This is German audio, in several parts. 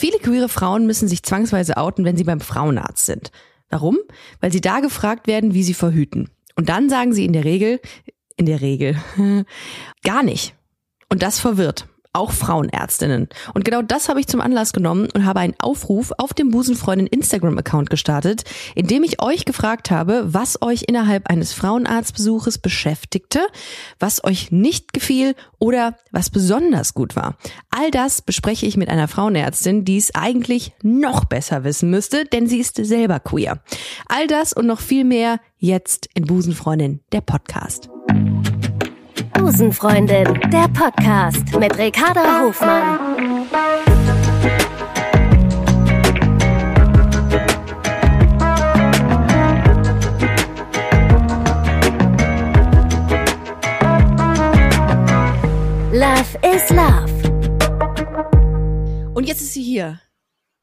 Viele queere Frauen müssen sich zwangsweise outen, wenn sie beim Frauenarzt sind. Warum? Weil sie da gefragt werden, wie sie verhüten. Und dann sagen sie in der Regel, in der Regel, gar nicht. Und das verwirrt auch Frauenärztinnen. Und genau das habe ich zum Anlass genommen und habe einen Aufruf auf dem Busenfreundin Instagram-Account gestartet, in dem ich euch gefragt habe, was euch innerhalb eines Frauenarztbesuches beschäftigte, was euch nicht gefiel oder was besonders gut war. All das bespreche ich mit einer Frauenärztin, die es eigentlich noch besser wissen müsste, denn sie ist selber queer. All das und noch viel mehr jetzt in Busenfreundin, der Podcast. Busenfreundin, der Podcast mit Ricarda Hofmann. Love is Love. Und jetzt ist sie hier.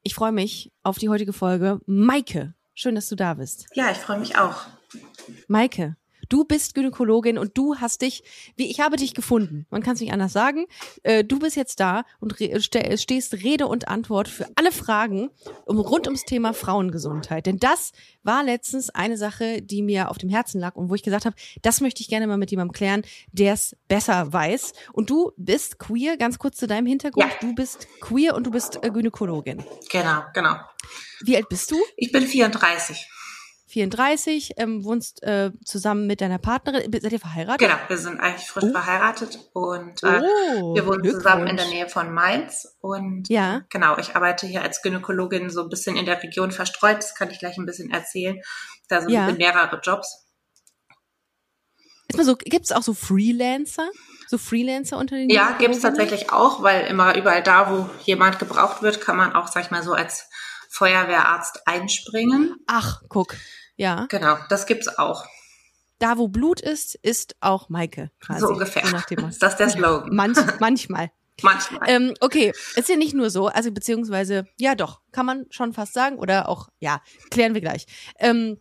Ich freue mich auf die heutige Folge. Maike, schön, dass du da bist. Ja, ich freue mich auch. Maike, Du bist Gynäkologin und du hast dich, wie ich habe dich gefunden. Man kann es nicht anders sagen. Äh, du bist jetzt da und re stehst Rede und Antwort für alle Fragen um, rund ums Thema Frauengesundheit. Denn das war letztens eine Sache, die mir auf dem Herzen lag und wo ich gesagt habe, das möchte ich gerne mal mit jemandem klären, der es besser weiß. Und du bist queer, ganz kurz zu deinem Hintergrund. Ja. Du bist queer und du bist äh, Gynäkologin. Genau, genau. Wie alt bist du? Ich bin 34. 34, ähm, wohnst äh, zusammen mit deiner Partnerin. Seid ihr verheiratet? Genau, wir sind eigentlich frisch oh. verheiratet und äh, oh, wir wohnen zusammen in der Nähe von Mainz. Und ja. genau, ich arbeite hier als Gynäkologin so ein bisschen in der Region verstreut. Das kann ich gleich ein bisschen erzählen. Da sind ja. mehrere Jobs. Ist mal so, gibt's auch so Freelancer? So Freelancer unter den Ja, gibt's tatsächlich auch, weil immer überall da, wo jemand gebraucht wird, kann man auch, sag ich mal, so als Feuerwehrarzt einspringen. Ach, guck. Ja. Genau, das gibt's auch. Da, wo Blut ist, ist auch Maike. Quasi, so ungefähr. Was. Das ist der Slogan. Manch, manchmal. Manchmal. Ähm, okay, ist ja nicht nur so, also beziehungsweise, ja doch, kann man schon fast sagen oder auch, ja, klären wir gleich. Ähm,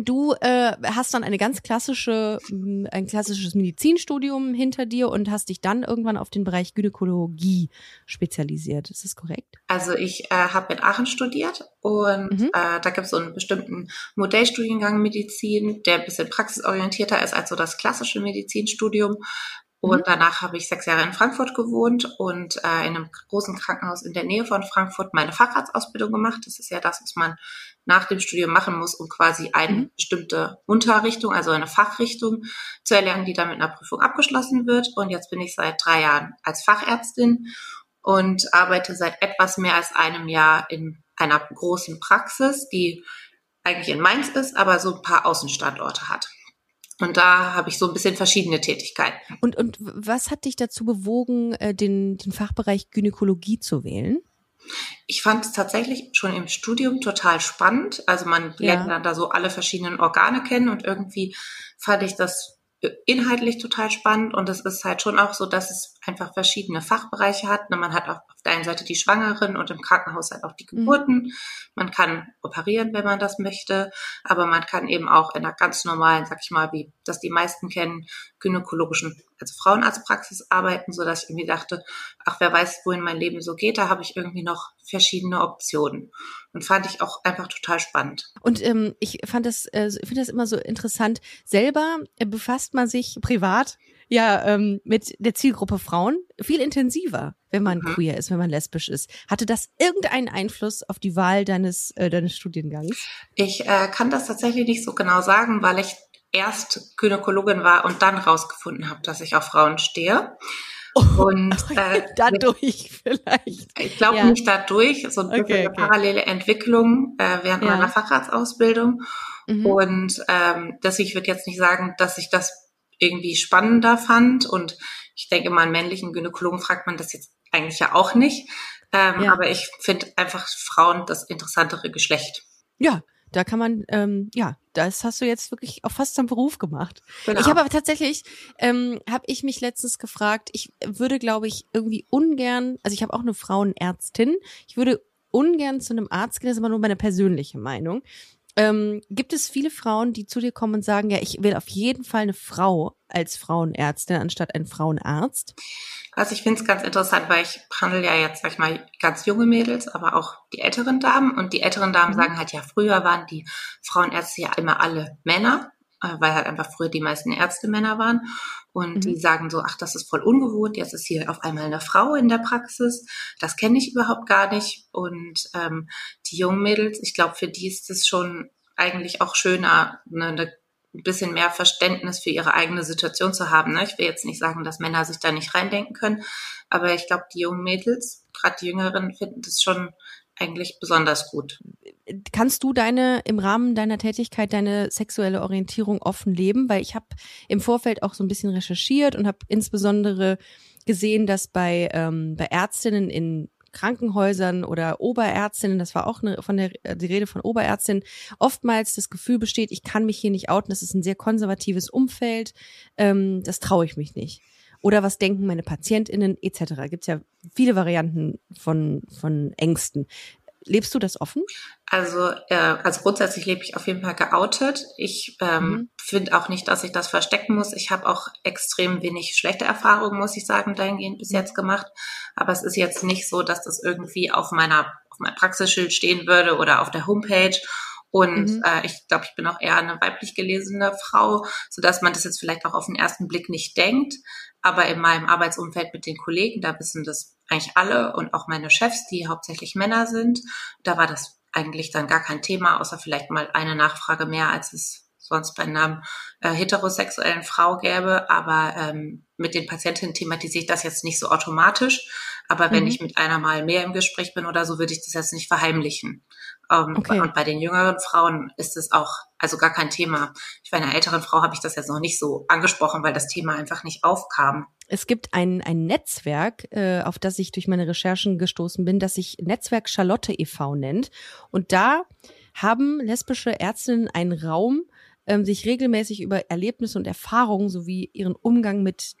Du äh, hast dann eine ganz klassische, ein klassisches Medizinstudium hinter dir und hast dich dann irgendwann auf den Bereich Gynäkologie spezialisiert. Ist das korrekt? Also ich äh, habe in Aachen studiert und mhm. äh, da gibt es so einen bestimmten Modellstudiengang Medizin, der ein bisschen praxisorientierter ist als so das klassische Medizinstudium. Und mhm. danach habe ich sechs Jahre in Frankfurt gewohnt und äh, in einem großen Krankenhaus in der Nähe von Frankfurt meine Facharztausbildung gemacht. Das ist ja das, was man nach dem Studium machen muss, um quasi eine mhm. bestimmte Unterrichtung, also eine Fachrichtung zu erlernen, die dann mit einer Prüfung abgeschlossen wird. Und jetzt bin ich seit drei Jahren als Fachärztin und arbeite seit etwas mehr als einem Jahr in einer großen Praxis, die eigentlich in Mainz ist, aber so ein paar Außenstandorte hat. Und da habe ich so ein bisschen verschiedene Tätigkeiten. Und, und was hat dich dazu bewogen, äh, den, den Fachbereich Gynäkologie zu wählen? Ich fand es tatsächlich schon im Studium total spannend. Also man lernt ja. dann da so alle verschiedenen Organe kennen und irgendwie fand ich das inhaltlich total spannend und es ist halt schon auch so, dass es einfach verschiedene Fachbereiche hat. Ne, man hat auf der einen Seite die Schwangeren und im Krankenhaus halt auch die mhm. Geburten. Man kann operieren, wenn man das möchte, aber man kann eben auch in einer ganz normalen, sag ich mal, wie das die meisten kennen, gynäkologischen, also Frauenarztpraxis arbeiten, so dass ich irgendwie dachte, ach, wer weiß, wohin mein Leben so geht, da habe ich irgendwie noch verschiedene Optionen. Und fand ich auch einfach total spannend. Und ähm, ich fand das, äh, finde das immer so interessant. Selber äh, befasst man sich privat ja ähm, mit der Zielgruppe Frauen viel intensiver, wenn man mhm. queer ist, wenn man lesbisch ist. Hatte das irgendeinen Einfluss auf die Wahl deines äh, deines Studiengangs? Ich äh, kann das tatsächlich nicht so genau sagen, weil ich erst Gynäkologin war und dann rausgefunden habe, dass ich auf Frauen stehe. Und äh, dadurch vielleicht. Ich glaube ja. nicht dadurch, so ein okay, eine okay. parallele Entwicklung äh, während ja. meiner Facharztausbildung. Mhm. Und ähm, dass ich würde jetzt nicht sagen, dass ich das irgendwie spannender fand. Und ich denke mal, einen männlichen Gynäkologen fragt man das jetzt eigentlich ja auch nicht. Ähm, ja. Aber ich finde einfach Frauen das interessantere Geschlecht. Ja, da kann man, ähm, ja, das hast du jetzt wirklich auch fast zum Beruf gemacht. Genau. Ich habe aber tatsächlich, ähm, habe ich mich letztens gefragt, ich würde, glaube ich, irgendwie ungern, also ich habe auch eine Frauenärztin, ich würde ungern zu einem Arzt gehen, das ist aber nur meine persönliche Meinung. Ähm, gibt es viele Frauen, die zu dir kommen und sagen, ja, ich will auf jeden Fall eine Frau als Frauenärztin anstatt ein Frauenarzt? Also ich finde es ganz interessant, weil ich handle ja jetzt, sag ich mal, ganz junge Mädels, aber auch die älteren Damen. Und die älteren Damen mhm. sagen halt, ja, früher waren die Frauenärzte ja immer alle Männer, weil halt einfach früher die meisten Ärzte Männer waren. Und mhm. die sagen so, ach, das ist voll ungewohnt, jetzt ist hier auf einmal eine Frau in der Praxis. Das kenne ich überhaupt gar nicht. Und ähm, die jungen Mädels, ich glaube, für die ist es schon eigentlich auch schöner, eine, eine ein bisschen mehr Verständnis für ihre eigene Situation zu haben. Ne? Ich will jetzt nicht sagen, dass Männer sich da nicht reindenken können, aber ich glaube, die jungen Mädels, gerade die Jüngeren, finden das schon eigentlich besonders gut. Kannst du deine im Rahmen deiner Tätigkeit deine sexuelle Orientierung offen leben? Weil ich habe im Vorfeld auch so ein bisschen recherchiert und habe insbesondere gesehen, dass bei ähm, bei Ärztinnen in Krankenhäusern oder Oberärztinnen, das war auch eine, von der die Rede von Oberärztinnen, oftmals das Gefühl besteht, ich kann mich hier nicht outen, das ist ein sehr konservatives Umfeld, ähm, das traue ich mich nicht. Oder was denken meine PatientInnen etc. Gibt es ja viele Varianten von, von Ängsten. Lebst du das offen? Also, äh, also grundsätzlich lebe ich auf jeden Fall geoutet. Ich ähm, mhm. finde auch nicht, dass ich das verstecken muss. Ich habe auch extrem wenig schlechte Erfahrungen, muss ich sagen, dahingehend bis jetzt gemacht. Aber es ist jetzt nicht so, dass das irgendwie auf meiner auf meinem Praxisschild stehen würde oder auf der Homepage. Und mhm. äh, ich glaube, ich bin auch eher eine weiblich gelesene Frau, so dass man das jetzt vielleicht auch auf den ersten Blick nicht denkt. Aber in meinem Arbeitsumfeld mit den Kollegen, da wissen das eigentlich alle und auch meine Chefs, die hauptsächlich Männer sind, da war das eigentlich dann gar kein Thema, außer vielleicht mal eine Nachfrage mehr, als es sonst bei einer äh, heterosexuellen Frau gäbe. Aber ähm, mit den Patientinnen thematisiere ich das jetzt nicht so automatisch. Aber wenn mhm. ich mit einer mal mehr im Gespräch bin oder so, würde ich das jetzt nicht verheimlichen. Ähm, okay. Und bei den jüngeren Frauen ist es auch also gar kein Thema. Ich bei einer älteren Frau habe ich das jetzt noch nicht so angesprochen, weil das Thema einfach nicht aufkam. Es gibt ein, ein Netzwerk, äh, auf das ich durch meine Recherchen gestoßen bin, das sich Netzwerk Charlotte e.V. nennt. Und da haben lesbische Ärztinnen einen Raum, ähm, sich regelmäßig über Erlebnisse und Erfahrungen sowie ihren Umgang mit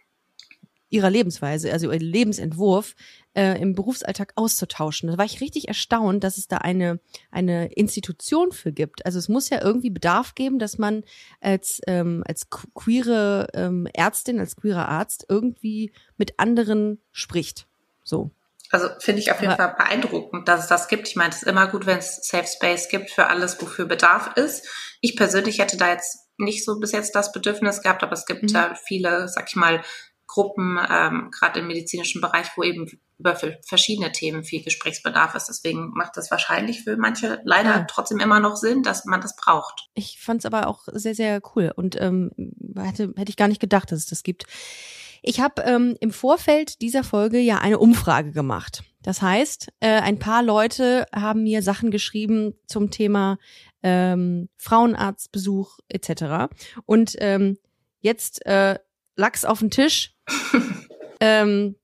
ihrer Lebensweise, also ihr Lebensentwurf äh, im Berufsalltag auszutauschen. Da war ich richtig erstaunt, dass es da eine, eine Institution für gibt. Also es muss ja irgendwie Bedarf geben, dass man als, ähm, als queere ähm, Ärztin, als queerer Arzt irgendwie mit anderen spricht. So. Also finde ich auf jeden Fall beeindruckend, dass es das gibt. Ich meine, es ist immer gut, wenn es Safe Space gibt für alles, wofür Bedarf ist. Ich persönlich hätte da jetzt nicht so bis jetzt das Bedürfnis gehabt, aber es gibt mhm. ja viele, sag ich mal, Gruppen, ähm, gerade im medizinischen Bereich, wo eben über verschiedene Themen viel Gesprächsbedarf ist. Deswegen macht das wahrscheinlich für manche leider ja. trotzdem immer noch Sinn, dass man das braucht. Ich fand es aber auch sehr, sehr cool und ähm, hätte, hätte ich gar nicht gedacht, dass es das gibt. Ich habe ähm, im Vorfeld dieser Folge ja eine Umfrage gemacht. Das heißt, äh, ein paar Leute haben mir Sachen geschrieben zum Thema ähm, Frauenarztbesuch etc. Und ähm, jetzt äh, Lachs auf den Tisch. ähm,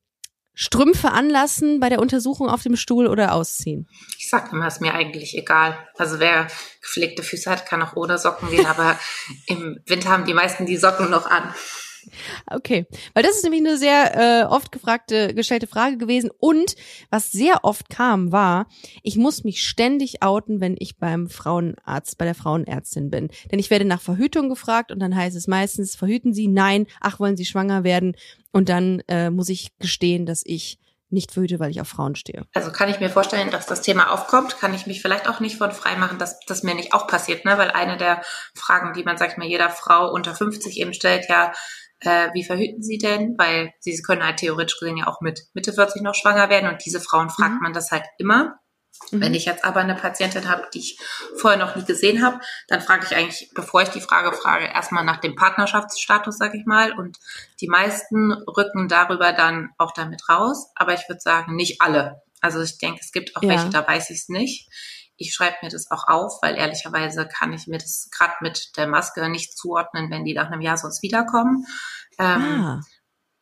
Strümpfe anlassen bei der Untersuchung auf dem Stuhl oder ausziehen? Ich sag immer, ist mir eigentlich egal. Also wer gepflegte Füße hat, kann auch ohne Socken gehen, aber im Winter haben die meisten die Socken noch an. Okay, weil das ist nämlich eine sehr äh, oft gefragte, gestellte Frage gewesen. Und was sehr oft kam, war, ich muss mich ständig outen, wenn ich beim Frauenarzt, bei der Frauenärztin bin. Denn ich werde nach Verhütung gefragt und dann heißt es meistens, verhüten Sie? Nein. Ach, wollen Sie schwanger werden? Und dann äh, muss ich gestehen, dass ich nicht verhüte, weil ich auf Frauen stehe. Also kann ich mir vorstellen, dass das Thema aufkommt, kann ich mich vielleicht auch nicht von frei machen, dass das mir nicht auch passiert, ne? Weil eine der Fragen, die man, sag ich mal, jeder Frau unter 50 eben stellt, ja, äh, wie verhüten sie denn? Weil sie können halt theoretisch gesehen ja auch mit Mitte 40 noch schwanger werden und diese Frauen fragt mhm. man das halt immer. Mhm. Wenn ich jetzt aber eine Patientin habe, die ich vorher noch nie gesehen habe, dann frage ich eigentlich, bevor ich die Frage frage, erstmal nach dem Partnerschaftsstatus, sag ich mal. Und die meisten rücken darüber dann auch damit raus. Aber ich würde sagen, nicht alle. Also ich denke, es gibt auch ja. welche, da weiß ich es nicht. Ich schreibe mir das auch auf, weil ehrlicherweise kann ich mir das gerade mit der Maske nicht zuordnen, wenn die nach einem Jahr sonst wiederkommen. Ähm, ah.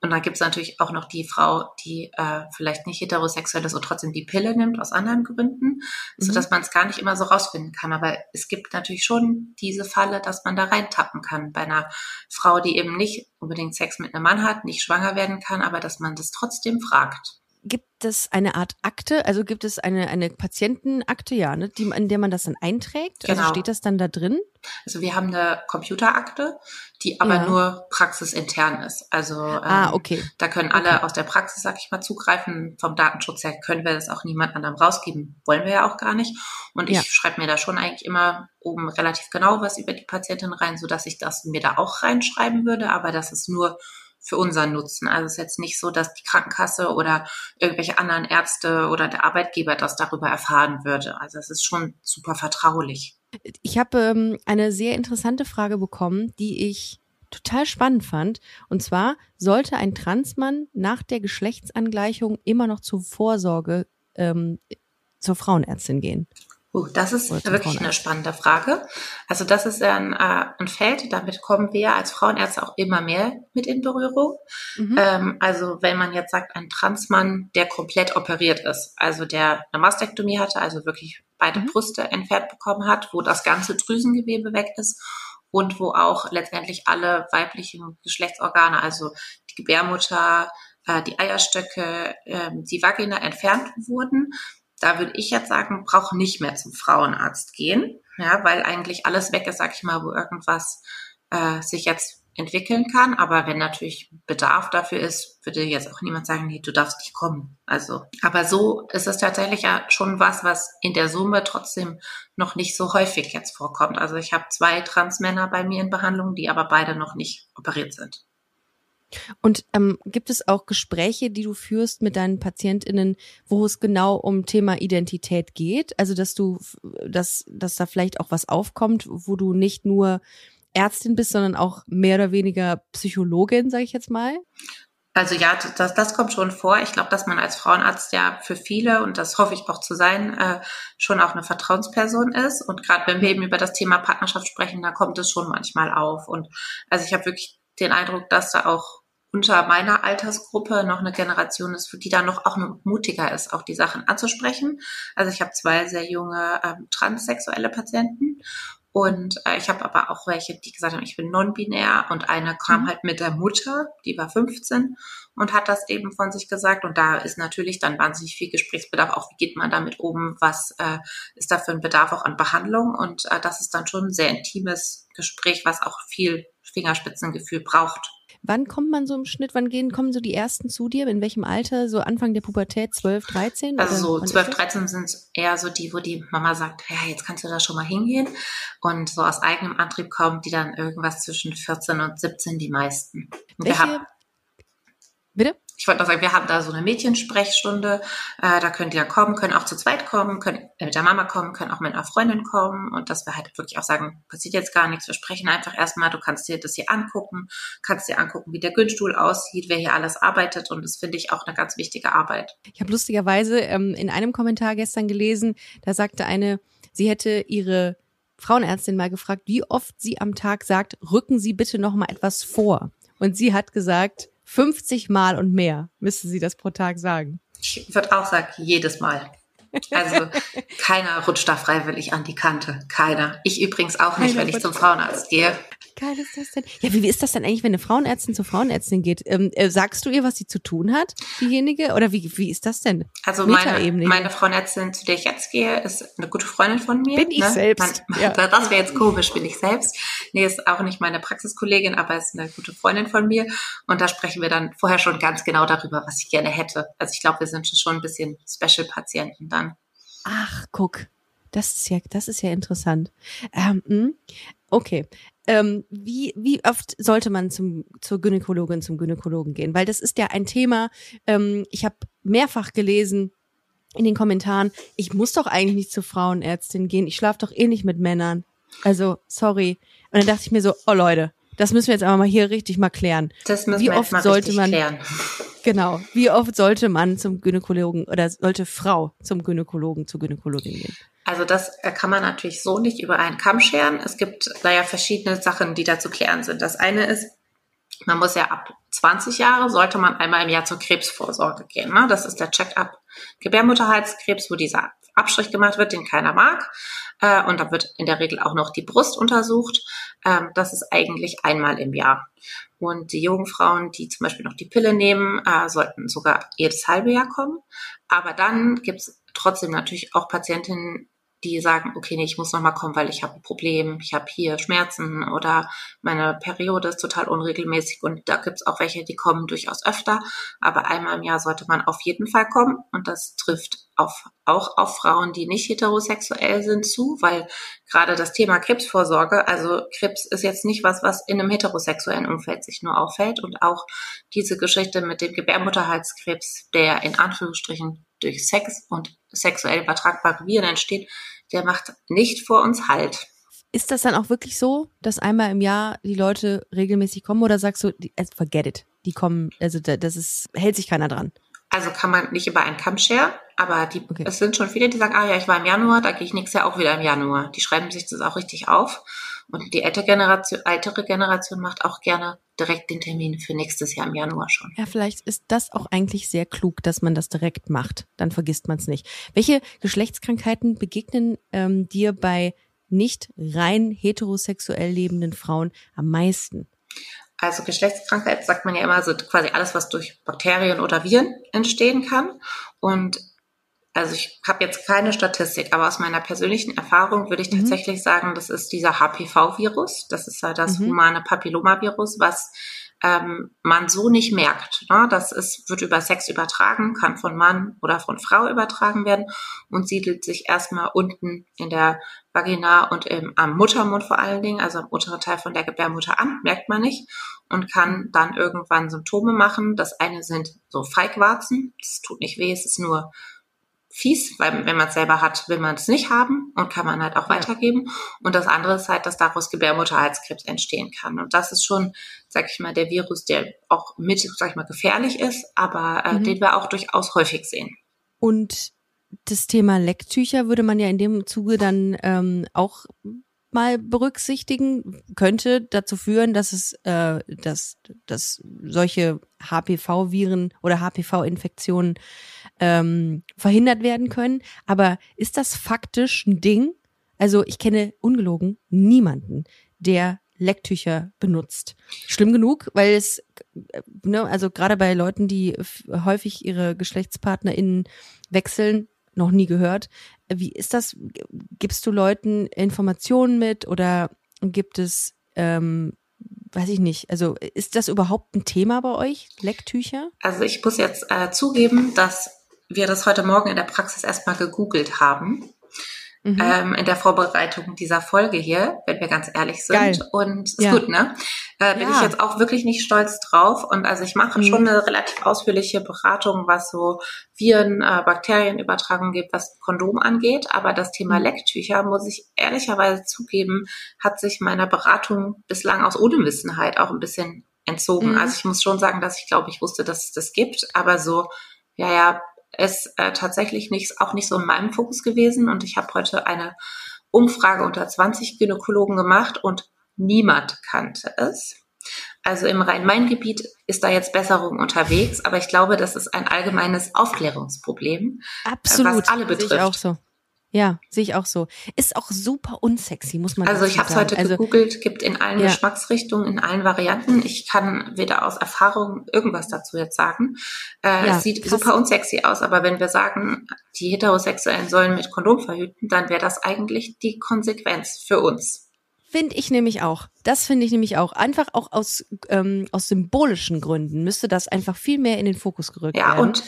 Und dann gibt es natürlich auch noch die Frau, die äh, vielleicht nicht heterosexuell ist und trotzdem die Pille nimmt aus anderen Gründen, mhm. so dass man es gar nicht immer so rausfinden kann. Aber es gibt natürlich schon diese Falle, dass man da reintappen kann bei einer Frau, die eben nicht unbedingt Sex mit einem Mann hat, nicht schwanger werden kann, aber dass man das trotzdem fragt. Gibt es eine Art Akte, also gibt es eine, eine Patientenakte, ja, ne, die, in der man das dann einträgt? Also Genau. steht das dann da drin? Also wir haben eine Computerakte, die aber Ja. nur praxisintern ist. Also ähm, ah, okay. da können alle aus der Praxis, sag ich mal, zugreifen. Vom Datenschutz her können wir das auch niemand anderem rausgeben. Wollen wir ja auch gar nicht. Und ich Ja. schreibe mir da schon eigentlich immer oben relativ genau was über die Patientin rein, so dass ich das mir da auch reinschreiben würde. Aber das ist nur für unseren Nutzen. Also es ist jetzt nicht so, dass die Krankenkasse oder irgendwelche anderen Ärzte oder der Arbeitgeber das darüber erfahren würde. Also es ist schon super vertraulich. Ich habe ähm, eine sehr interessante Frage bekommen, die ich total spannend fand. Und zwar, sollte ein Transmann nach der Geschlechtsangleichung immer noch zur Vorsorge ähm, zur Frauenärztin gehen? Uh, das ist wirklich eine spannende Frage. Also das ist ein, äh, ein Feld, damit kommen wir als Frauenärzte auch immer mehr mit in Berührung. Mhm. Ähm, also wenn man jetzt sagt, ein Transmann, der komplett operiert ist, also der eine Mastektomie hatte, also wirklich beide Mhm. Brüste entfernt bekommen hat, wo das ganze Drüsengewebe weg ist und wo auch letztendlich alle weiblichen Geschlechtsorgane, also die Gebärmutter, äh, die Eierstöcke, ähm, die Vagina entfernt wurden. Da würde ich jetzt sagen, braucht nicht mehr zum Frauenarzt gehen, ja, weil eigentlich alles weg ist, sag ich mal, wo irgendwas äh, sich jetzt entwickeln kann. Aber wenn natürlich Bedarf dafür ist, würde jetzt auch niemand sagen, nee, du darfst nicht kommen. Also, aber so ist es tatsächlich ja schon was, was in der Summe trotzdem noch nicht so häufig jetzt vorkommt. Also ich habe zwei Transmänner bei mir in Behandlung, die aber beide noch nicht operiert sind. Und ähm, gibt es auch Gespräche, die du führst mit deinen PatientInnen, wo es genau um Thema Identität geht? Also dass du, dass, dass da vielleicht auch was aufkommt, wo du nicht nur Ärztin bist, sondern auch mehr oder weniger Psychologin, sage ich jetzt mal? Also ja, das, das kommt schon vor. Ich glaube, dass man als Frauenarzt ja für viele, und das hoffe ich auch zu sein, äh, schon auch eine Vertrauensperson ist. Und gerade wenn wir eben über das Thema Partnerschaft sprechen, da kommt es schon manchmal auf. Und also ich habe wirklich den Eindruck, dass da auch unter meiner Altersgruppe noch eine Generation ist, die da noch auch noch mutiger ist, auch die Sachen anzusprechen. Also ich habe zwei sehr junge ähm, transsexuelle Patienten und äh, ich habe aber auch welche, die gesagt haben, ich bin non-binär und eine kam Mhm. halt mit der Mutter, die war 15 und hat das eben von sich gesagt. Und da ist natürlich dann wahnsinnig viel Gesprächsbedarf. Auch wie geht man damit um? Was äh, ist da für ein Bedarf auch an Behandlung? Und äh, das ist dann schon ein sehr intimes Gespräch, was auch viel Fingerspitzengefühl braucht. Wann kommt man so im Schnitt, wann gehen, kommen so die ersten zu dir? In welchem Alter? So Anfang der Pubertät, 12, 13? Also so wann ist 12, das? 13 sind eher so die, wo die Mama sagt, ja, jetzt kannst du da schon mal hingehen. Und so aus eigenem Antrieb kommen die dann irgendwas zwischen 14 und 17, die meisten. Und Welche? Bitte? Ich wollte noch sagen, wir haben da so eine Mädchensprechstunde. Äh, da die dann kommen, können auch zu zweit kommen, können äh, mit der Mama kommen, können auch mit einer Freundin kommen. Und dass wir halt wirklich auch sagen, passiert jetzt gar nichts. Wir sprechen einfach erstmal, du kannst dir das hier angucken, kannst dir angucken, wie der Günstuhl aussieht, wer hier alles arbeitet. Und das finde ich auch eine ganz wichtige Arbeit. Ich habe lustigerweise ähm, in einem Kommentar gestern gelesen, da sagte eine, sie hätte ihre Frauenärztin mal gefragt, wie oft sie am Tag sagt, rücken Sie bitte noch mal etwas vor. Und sie hat gesagt, 50 Mal und mehr müsste sie das pro Tag sagen. Ich würde auch sagen, jedes Mal. Also keiner rutscht da freiwillig an die Kante. Keiner. Ich übrigens auch nicht, Keiner wenn ich zum Frauenarzt gehe. Wie geil ist das denn? Ja, wie, wie ist das denn eigentlich, wenn eine Frauenärztin zur Frauenärztin geht? Ähm, äh, sagst du ihr, was sie zu tun hat, diejenige? Oder wie, wie ist das denn? Also meine, meine Frauenärztin, zu der ich jetzt gehe, ist eine gute Freundin von mir. Bin ich selbst, Man, ja. Das wäre jetzt komisch, bin ich selbst. Nee, ist auch nicht meine Praxiskollegin, aber ist eine gute Freundin von mir. Und da sprechen wir dann vorher schon ganz genau darüber, was ich gerne hätte. Also ich glaube, wir sind schon ein bisschen Special-Patienten dann. Ach, guck. Das ist ja, das ist ja interessant. Ähm, mh, okay. Ähm, wie, wie oft sollte man zum, zur Gynäkologin, zum Gynäkologen gehen? Weil das ist ja ein Thema, ähm, ich habe mehrfach gelesen in den Kommentaren, ich muss doch eigentlich nicht zur Frauenärztin gehen, ich schlafe doch eh nicht mit Männern. Also, sorry. Und dann dachte ich mir so, oh Leute, das müssen wir jetzt aber mal hier richtig mal klären. Das müssen Wie wir jetzt oft mal sollte man- klären. Genau. Wie oft sollte man zum Gynäkologen oder sollte Frau zum Gynäkologen, zur Gynäkologin gehen? Also das äh, kann man natürlich so nicht über einen Kamm scheren. Es gibt da ja verschiedene Sachen, die da zu klären sind. Das eine ist, man muss ja ab 20 Jahre sollte man einmal im Jahr zur Krebsvorsorge gehen. Ne? Das ist der Check-up Gebärmutterhalskrebs, wo dieser Abstrich gemacht wird, den keiner mag. Äh, und da wird in der Regel auch noch die Brust untersucht. Ähm, das ist eigentlich einmal im Jahr. Und die jungen Frauen, die zum Beispiel noch die Pille nehmen, äh, sollten sogar jedes halbe Jahr kommen. Aber dann gibt es trotzdem natürlich auch Patientinnen, die sagen, okay, nee, ich muss nochmal kommen, weil ich habe ein Problem, ich habe hier Schmerzen oder meine Periode ist total unregelmäßig und da gibt's auch welche, die kommen durchaus öfter, aber einmal im Jahr sollte man auf jeden Fall kommen und das trifft auf, auch auf Frauen, die nicht heterosexuell sind, zu, weil gerade das Thema Krebsvorsorge, also Krebs ist jetzt nicht was, was in einem heterosexuellen Umfeld sich nur auffällt und auch diese Geschichte mit dem Gebärmutterhalskrebs, der in Anführungsstrichen durch Sex und sexuell übertragbare Viren entsteht, der macht nicht vor uns Halt. Ist das dann auch wirklich so, dass einmal im Jahr die Leute regelmäßig kommen oder sagst du, also forget it, die kommen, also das ist, hält sich keiner dran? Also kann man nicht über einen Kamm scheren, aber die, okay. es sind schon viele, die sagen, ah ja, ich war im Januar, da gehe ich nächstes Jahr auch wieder im Januar. Die schreiben sich das auch richtig auf. Und die ältere Generation, ältere Generation macht auch gerne direkt den Termin für nächstes Jahr im Januar schon. Ja, vielleicht ist das auch eigentlich sehr klug, dass man das direkt macht. Dann vergisst man es nicht. Welche Geschlechtskrankheiten begegnen ähm, dir bei nicht rein heterosexuell lebenden Frauen am meisten? Also Geschlechtskrankheit sagt man ja immer so quasi alles, was durch Bakterien oder Viren entstehen kann. Und also ich habe jetzt keine Statistik, aber aus meiner persönlichen Erfahrung würde ich mhm. tatsächlich sagen, das ist dieser HPV-Virus. Das ist ja das mhm. humane Papillomavirus, was ähm, man so nicht merkt. Ne? Das ist, wird über Sex übertragen, kann von Mann oder von Frau übertragen werden und siedelt sich erstmal unten in der Vagina und im, am Muttermund vor allen Dingen, also am unteren Teil von der Gebärmutter an, merkt man nicht und kann dann irgendwann Symptome machen. Das eine sind so Feigwarzen, das tut nicht weh, es ist nur fies, weil wenn man es selber hat, will man es nicht haben und kann man halt auch weitergeben. Und das andere ist halt, dass daraus Gebärmutterhalskrebs entstehen kann. Und das ist schon, sag ich mal, der Virus, der auch mit, sag ich mal, gefährlich ist, aber äh, mhm. den wir auch durchaus häufig sehen. Und das Thema Lecktücher würde man ja in dem Zuge dann ähm, auch mal berücksichtigen, könnte dazu führen, dass es, äh, dass, dass solche HPV-Viren oder HPV-Infektionen ähm, verhindert werden können. Aber ist das faktisch ein Ding? Also ich kenne ungelogen niemanden, der Lecktücher benutzt. Schlimm genug, weil es, ne, also gerade bei Leuten, die häufig ihre GeschlechtspartnerInnen wechseln, noch nie gehört. Wie ist das? Gibst du Leuten Informationen mit oder gibt es, ähm, weiß ich nicht, also ist das überhaupt ein Thema bei euch, Lecktücher? Also ich muss jetzt äh, zugeben, dass wir das heute Morgen in der Praxis erstmal gegoogelt haben mhm. ähm, in der Vorbereitung dieser Folge hier, wenn wir ganz ehrlich sind. Geil. Und ist ja. gut, ne? Äh, bin ja. ich jetzt auch wirklich nicht stolz drauf. Und also ich mache mhm. schon eine relativ ausführliche Beratung, was so Viren, äh, Bakterienübertragung gibt, was Kondom angeht. Aber das Thema mhm. Lecktücher, muss ich ehrlicherweise zugeben, hat sich meiner Beratung bislang aus Unwissenheit auch ein bisschen entzogen. Mhm. Also ich muss schon sagen, dass ich glaube, ich wusste, dass es das gibt, aber so, ja, ja, ist äh, tatsächlich nicht, auch nicht so in meinem Fokus gewesen. Und ich habe heute eine Umfrage unter 20 Gynäkologen gemacht und niemand kannte es. Also im Rhein-Main-Gebiet ist da jetzt Besserung unterwegs, aber ich glaube, das ist ein allgemeines Aufklärungsproblem, Absolut, was alle betrifft. Sehe ich auch so. Ja, sehe ich auch so. Ist auch super unsexy, muss man Also ich habe es heute also, gegoogelt, gibt in allen ja. Geschmacksrichtungen, in allen Varianten. Ich kann weder aus Erfahrung irgendwas dazu jetzt sagen. Äh, ja, es sieht krass. super unsexy aus, aber wenn wir sagen, die Heterosexuellen sollen mit Kondom verhüten, dann wäre das eigentlich die Konsequenz für uns. Finde ich nämlich auch. Das finde ich nämlich auch. Einfach auch aus, ähm, aus symbolischen Gründen müsste das einfach viel mehr in den Fokus gerückt ja, werden. Ja, und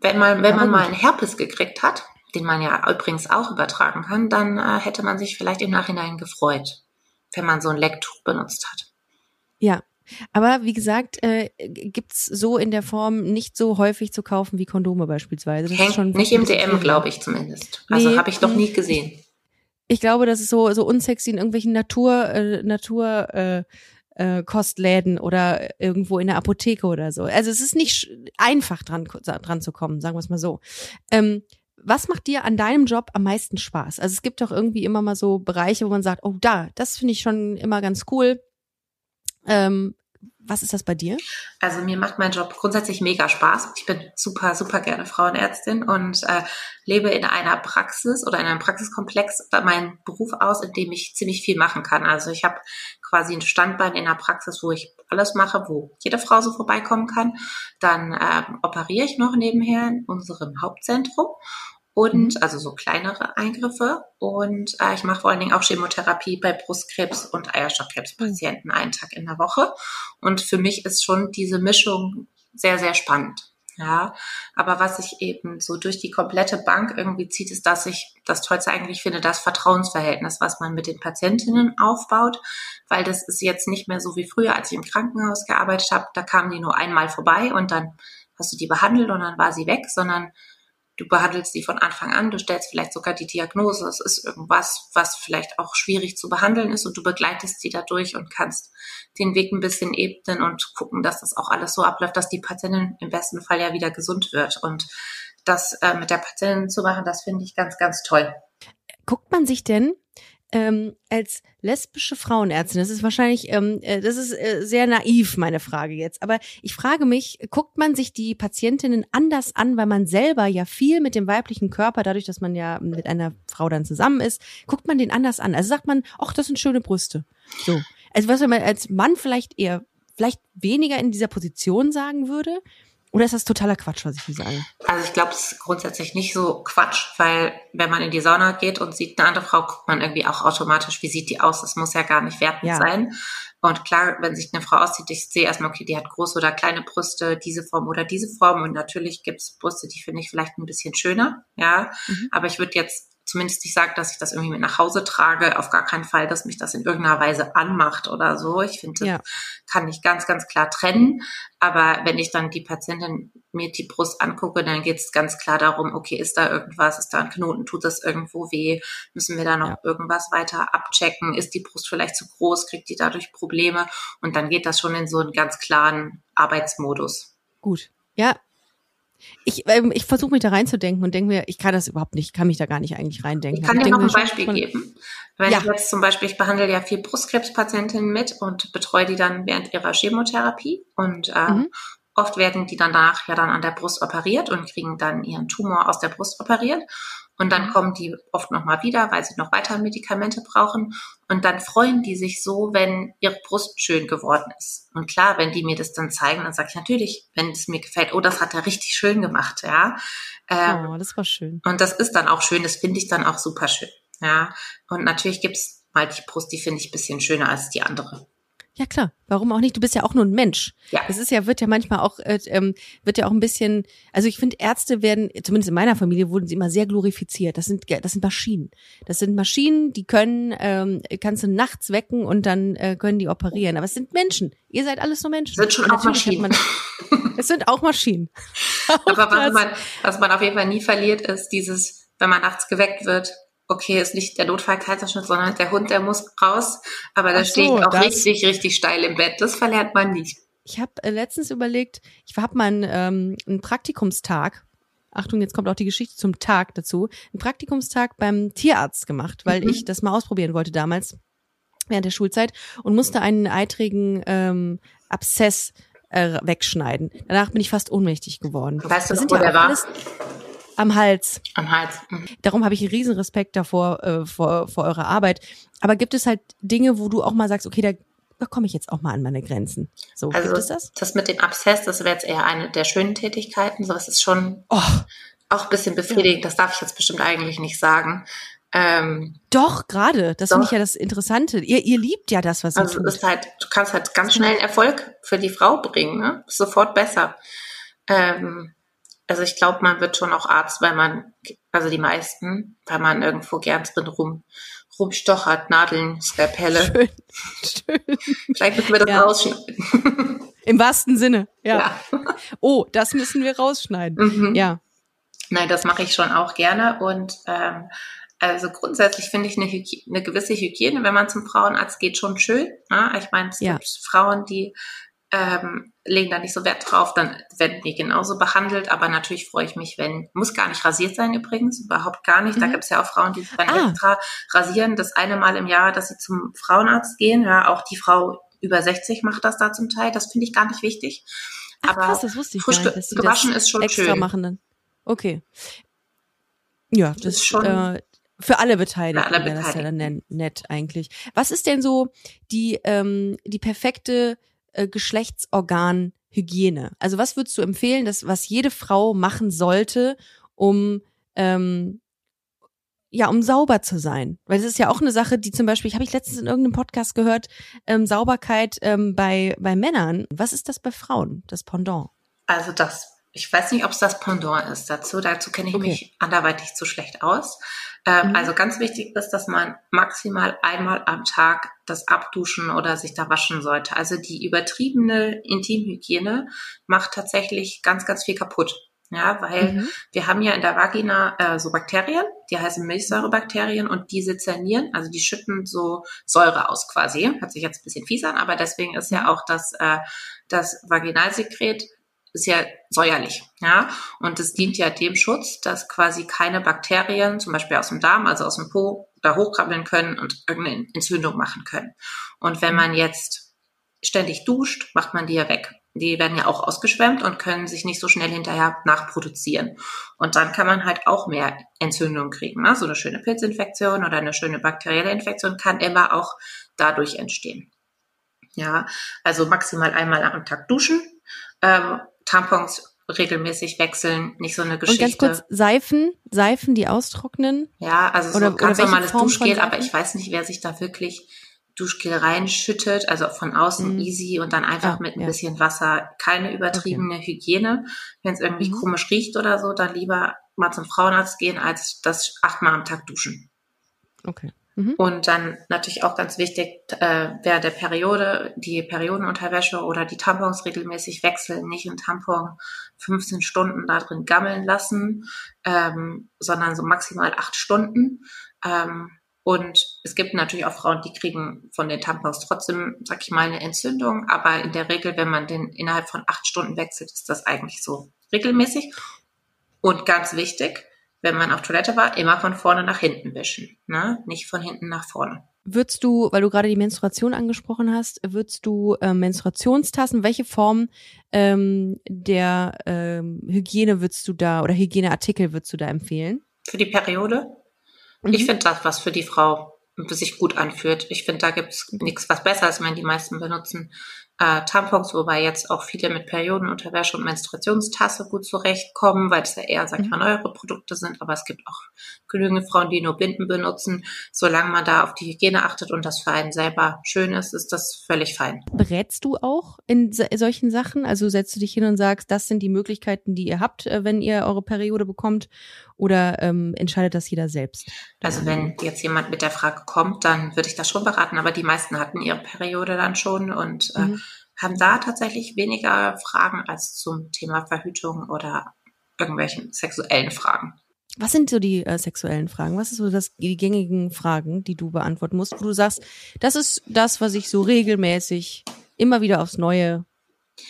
wenn man, wenn man mal einen Herpes gekriegt hat, den man ja übrigens auch übertragen kann, dann äh, hätte man sich vielleicht im Nachhinein gefreut, wenn man so ein Lecktuch benutzt hat. Ja, aber wie gesagt, äh, gibt's so in der Form nicht so häufig zu kaufen wie Kondome beispielsweise. Das Hängt nicht im DM, glaube ich zumindest. Also nee, habe ich noch nie gesehen. Ich glaube, das ist so so unsexy in irgendwelchen Natur äh, Natur äh, äh, Kostläden oder irgendwo in der Apotheke oder so. Also es ist nicht einfach dran dran zu kommen, sagen wir es mal so. Ähm, was macht dir an deinem Job am meisten Spaß? Also es gibt doch irgendwie immer mal so Bereiche, wo man sagt, oh da, das finde ich schon immer ganz cool. Ähm, was ist das bei dir? Also mir macht mein Job grundsätzlich mega Spaß. Ich bin super, super gerne Frauenärztin und äh, lebe in einer Praxis oder in einem Praxiskomplex meinen Beruf aus, in dem ich ziemlich viel machen kann. Also ich habe quasi ein Standbein in einer Praxis, wo ich alles mache, wo jede Frau so vorbeikommen kann. Dann äh, operiere ich noch nebenher in unserem Hauptzentrum und mhm. also so kleinere Eingriffe. Und äh, ich mache vor allen Dingen auch Chemotherapie bei Brustkrebs- und Eierstockkrebspatienten einen Tag in der Woche. Und für mich ist schon diese Mischung sehr, sehr spannend. Ja, aber was sich eben so durch die komplette Bank irgendwie zieht, ist, dass ich das Tollste eigentlich finde, das Vertrauensverhältnis, was man mit den Patientinnen aufbaut, weil das ist jetzt nicht mehr so wie früher, als ich im Krankenhaus gearbeitet habe. Da kamen die nur einmal vorbei und dann hast du die behandelt und dann war sie weg, sondern du behandelst sie von Anfang an, du stellst vielleicht sogar die Diagnose, es ist irgendwas, was vielleicht auch schwierig zu behandeln ist und du begleitest sie dadurch und kannst den Weg ein bisschen ebnen und gucken, dass das auch alles so abläuft, dass die Patientin im besten Fall ja wieder gesund wird. Und das äh, mit der Patientin zu machen, das finde ich ganz, ganz toll. Guckt man sich denn ähm, als lesbische Frauenärztin, das ist wahrscheinlich, ähm, äh, das ist äh, sehr naiv, meine Frage jetzt. Aber ich frage mich, guckt man sich die Patientinnen anders an, weil man selber ja viel mit dem weiblichen Körper, dadurch, dass man ja mit einer Frau dann zusammen ist, guckt man den anders an. Also sagt man, ach, das sind schöne Brüste. So. Also was man als Mann vielleicht eher, vielleicht weniger in dieser Position sagen würde, oder ist das totaler Quatsch, was ich hier sage? Also ich glaube, es ist grundsätzlich nicht so Quatsch, weil wenn man in die Sauna geht und sieht eine andere Frau, guckt man irgendwie auch automatisch, wie sieht die aus. Das muss ja gar nicht wertend ja. sein. Und klar, wenn sich eine Frau aussieht, ich sehe erstmal, okay, die hat große oder kleine Brüste, diese Form oder diese Form. Und natürlich gibt es Brüste, die finde ich vielleicht ein bisschen schöner, ja. Mhm. Aber ich würde jetzt zumindest nicht sagen, dass ich das irgendwie mit nach Hause trage, auf gar keinen Fall, dass mich das in irgendeiner Weise anmacht oder so. Ich finde, ja. kann ich ganz, ganz klar trennen. Aber wenn ich dann die Patientin mir die Brust angucke, dann geht es ganz klar darum, okay, ist da irgendwas, ist da ein Knoten, tut das irgendwo weh, müssen wir da noch ja. irgendwas weiter abchecken, ist die Brust vielleicht zu groß, kriegt die dadurch Probleme und dann geht das schon in so einen ganz klaren Arbeitsmodus. Gut. Ja, ich, ähm, ich versuche mich da reinzudenken und denke mir, ich kann das überhaupt nicht, kann mich da gar nicht eigentlich reindenken. Ich kann dir noch ein Beispiel geben. Wenn ja. ich jetzt zum Beispiel, ich behandle ja viel Brustkrebspatientinnen mit und betreue die dann während ihrer Chemotherapie und äh, mhm. oft werden die danach ja dann an der Brust operiert und kriegen dann ihren Tumor aus der Brust operiert. Und dann mhm. kommen die oft nochmal wieder, weil sie noch weiter Medikamente brauchen. Und dann freuen die sich so, wenn ihre Brust schön geworden ist. Und klar, wenn die mir das dann zeigen, dann sage ich natürlich, wenn es mir gefällt, oh, das hat er richtig schön gemacht, ja. Ähm, oh, das war schön. Und das ist dann auch schön, das finde ich dann auch super schön. Ja. Und natürlich gibt's mal die Brust, die finde ich bisschen schöner als die andere. Ja klar, warum auch nicht? Du bist ja auch nur ein Mensch. Ja. Das ist ja wird ja manchmal auch äh, ähm, wird ja auch ein bisschen. Also ich finde Ärzte werden zumindest in meiner Familie wurden sie immer sehr glorifiziert. Das sind das sind Maschinen. Das sind Maschinen, die können ähm, kannst du nachts wecken und dann äh, können die operieren. Aber es sind Menschen. Ihr seid alles nur Menschen. Sind schon auch Maschinen. Man, es sind auch Maschinen. Aber was man was man auf jeden Fall nie verliert ist dieses, wenn man nachts geweckt wird, okay, ist nicht der Notfallkaiserschnitt, sondern der Hund, der muss raus. Aber da so, stehe ich auch richtig, richtig steil im Bett. Das verlernt man nicht. Ich habe äh, letztens überlegt, ich habe mal einen, ähm, einen Praktikumstag. Achtung, jetzt kommt auch die Geschichte zum Tag dazu. Einen Praktikumstag beim Tierarzt gemacht, weil mhm. ich das mal ausprobieren wollte damals während der Schulzeit und musste einen eitrigen ähm, Abszess äh, wegschneiden. Danach bin ich fast ohnmächtig geworden. Weißt du, wo ja der war? Alles, am Hals. Am Hals. Mhm. Darum habe ich einen riesen Respekt davor, äh, vor, vor eurer Arbeit. Aber gibt es halt Dinge, wo du auch mal sagst, okay, da, da komme ich jetzt auch mal an meine Grenzen. So, also gibt es das? Das mit dem Abszess, das wäre jetzt eher eine der schönen Tätigkeiten. Sowas ist schon oh. auch ein bisschen befriedigend. Das darf ich jetzt bestimmt eigentlich nicht sagen. Ähm, Doch, gerade. Das finde ich ja das Interessante. Ihr, ihr liebt ja das, was ihr also tut. Ist halt, du kannst halt ganz schnell einen Erfolg für die Frau bringen. Ne? Ist sofort besser. Ähm, also ich glaube, man wird schon auch Arzt, weil man, also die meisten, weil man irgendwo gern drin rum, rumstochert, Nadeln, Skalpelle. Schön, schön. Vielleicht müssen wir das ja. rausschneiden. Im wahrsten Sinne, ja. ja. Oh, das müssen wir rausschneiden. Mhm. Ja. Nein, das mache ich schon auch gerne. Und ähm, also grundsätzlich finde ich eine, eine, gewisse Hygiene, wenn man zum Frauenarzt geht, schon schön. Ne? Ich meine, es ja. gibt Frauen, die ähm, legen da nicht so Wert drauf, dann werden die genauso behandelt. Aber natürlich freue ich mich, wenn, muss gar nicht rasiert sein übrigens, überhaupt gar nicht. Mhm. Da gibt es ja auch Frauen, die sich dann ah. extra rasieren, das eine Mal im Jahr, dass sie zum Frauenarzt gehen. Ja, auch die Frau über 60 macht das da zum Teil. Das finde ich gar nicht wichtig. Ach, aber krass, das wusste ich frisch gar nicht, gewaschen ist schon extra schön. machen dann. Okay. Ja, das, das ist schon äh, für alle Beteiligten wäre das ja dann nett eigentlich. Was ist denn so die ähm, die perfekte äh, Geschlechtsorganhygiene? Also was würdest du empfehlen, dass was jede Frau machen sollte, um ähm, ja, um sauber zu sein. Weil das ist ja auch eine Sache, die zum Beispiel, ich habe ich letztens in irgendeinem Podcast gehört, ähm, Sauberkeit ähm, bei, bei Männern. Was ist das bei Frauen, das Pendant? Also das, ich weiß nicht, ob es das Pendant ist dazu. Dazu kenne ich okay. mich anderweitig zu schlecht aus. Ähm, mhm. Also ganz wichtig ist, dass man maximal einmal am Tag das abduschen oder sich da waschen sollte. Also die übertriebene Intimhygiene macht tatsächlich ganz, ganz viel kaputt. Ja, weil mhm. wir haben ja in der Vagina äh, so Bakterien, die heißen Milchsäurebakterien und die sezernieren, also die schütten so Säure aus quasi. Hört sich jetzt ein bisschen fies an, aber deswegen ist ja mhm. auch das, äh, das Vaginalsekret ist ja säuerlich, ja. Und es dient ja dem Schutz, dass quasi keine Bakterien, zum Beispiel aus dem Darm, also aus dem Po, da hochkrabbeln können und irgendeine Entzündung machen können. Und wenn man jetzt ständig duscht, macht man die ja weg die werden ja auch ausgeschwemmt und können sich nicht so schnell hinterher nachproduzieren. Und dann kann man halt auch mehr Entzündung kriegen. Ne? So eine schöne Pilzinfektion oder eine schöne bakterielle Infektion kann immer auch dadurch entstehen. Ja, also maximal einmal am Tag duschen, ähm, Tampons regelmäßig wechseln, nicht so eine Geschichte. Und ganz kurz, Seifen, Seifen, die austrocknen? Ja, also so oder, ganz oder normales Duschgel, aber ich weiß nicht, wer sich da wirklich Duschgel reinschüttet, also von außen mhm. easy und dann einfach ja, mit ein ja. bisschen Wasser. Keine übertriebene okay. Hygiene. Wenn es irgendwie mhm. komisch riecht oder so, dann lieber mal zum Frauenarzt gehen, als das achtmal am Tag duschen. Okay. Mhm. Und dann natürlich auch ganz wichtig, äh, während der Periode die Periodenunterwäsche oder die Tampons regelmäßig wechseln, nicht ein Tampon 15 Stunden da drin gammeln lassen, ähm, sondern so maximal acht Stunden. Ähm, und es gibt natürlich auch Frauen, die kriegen von den Tampons trotzdem, sag ich mal, eine Entzündung. Aber in der Regel, wenn man den innerhalb von acht Stunden wechselt, ist das eigentlich so regelmäßig. Und ganz wichtig, wenn man auf Toilette war, immer von vorne nach hinten wischen, ne? nicht von hinten nach vorne. Würdest du, weil du gerade die Menstruation angesprochen hast, würdest du äh, Menstruationstassen, welche Form ähm, der ähm, Hygiene würdest du da oder Hygieneartikel würdest du da empfehlen? Für die Periode? Mhm. Ich finde das, was für die Frau sich gut anfühlt. Ich finde, da gibt's nichts, was besser ist, wenn die meisten benutzen äh, Tampons, wobei jetzt auch viele mit Periodenunterwäsche und Menstruationstasse gut zurechtkommen, weil es ja eher, sag ich mal, mhm. neuere Produkte sind. Aber es gibt auch genügend Frauen, die nur Binden benutzen. Solange man da auf die Hygiene achtet und das für einen selber schön ist, ist das völlig fein. Berätst du auch in solchen Sachen? Also setzt du dich hin und sagst, das sind die Möglichkeiten, die ihr habt, äh, wenn ihr eure Periode bekommt? Oder ähm, entscheidet das jeder selbst? Also wenn jetzt jemand mit der Frage kommt, dann würde ich das schon beraten. Aber die meisten hatten ihre Periode dann schon und äh, mhm haben da tatsächlich weniger Fragen als zum Thema Verhütung oder irgendwelchen sexuellen Fragen. Was sind so die äh, sexuellen Fragen? Was ist so das, die gängigen Fragen, die du beantworten musst, wo du sagst, das ist das, was ich so regelmäßig immer wieder aufs Neue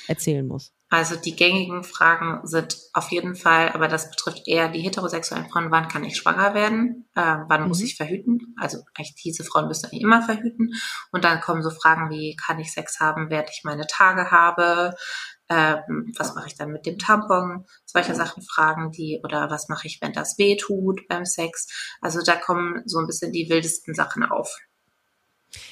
erzählen muss? Also die gängigen Fragen sind auf jeden Fall, aber das betrifft eher die heterosexuellen Frauen, wann kann ich schwanger werden, äh, wann mhm. muss ich verhüten? Also eigentlich diese Frauen müssen eigentlich immer verhüten. Und dann kommen so Fragen wie, kann ich Sex haben, während ich meine Tage habe? Ähm, was mache ich dann mit dem Tampon? Solche Sachen fragen die. Oder was mache ich, wenn das weh tut beim Sex? Also da kommen so ein bisschen die wildesten Sachen auf.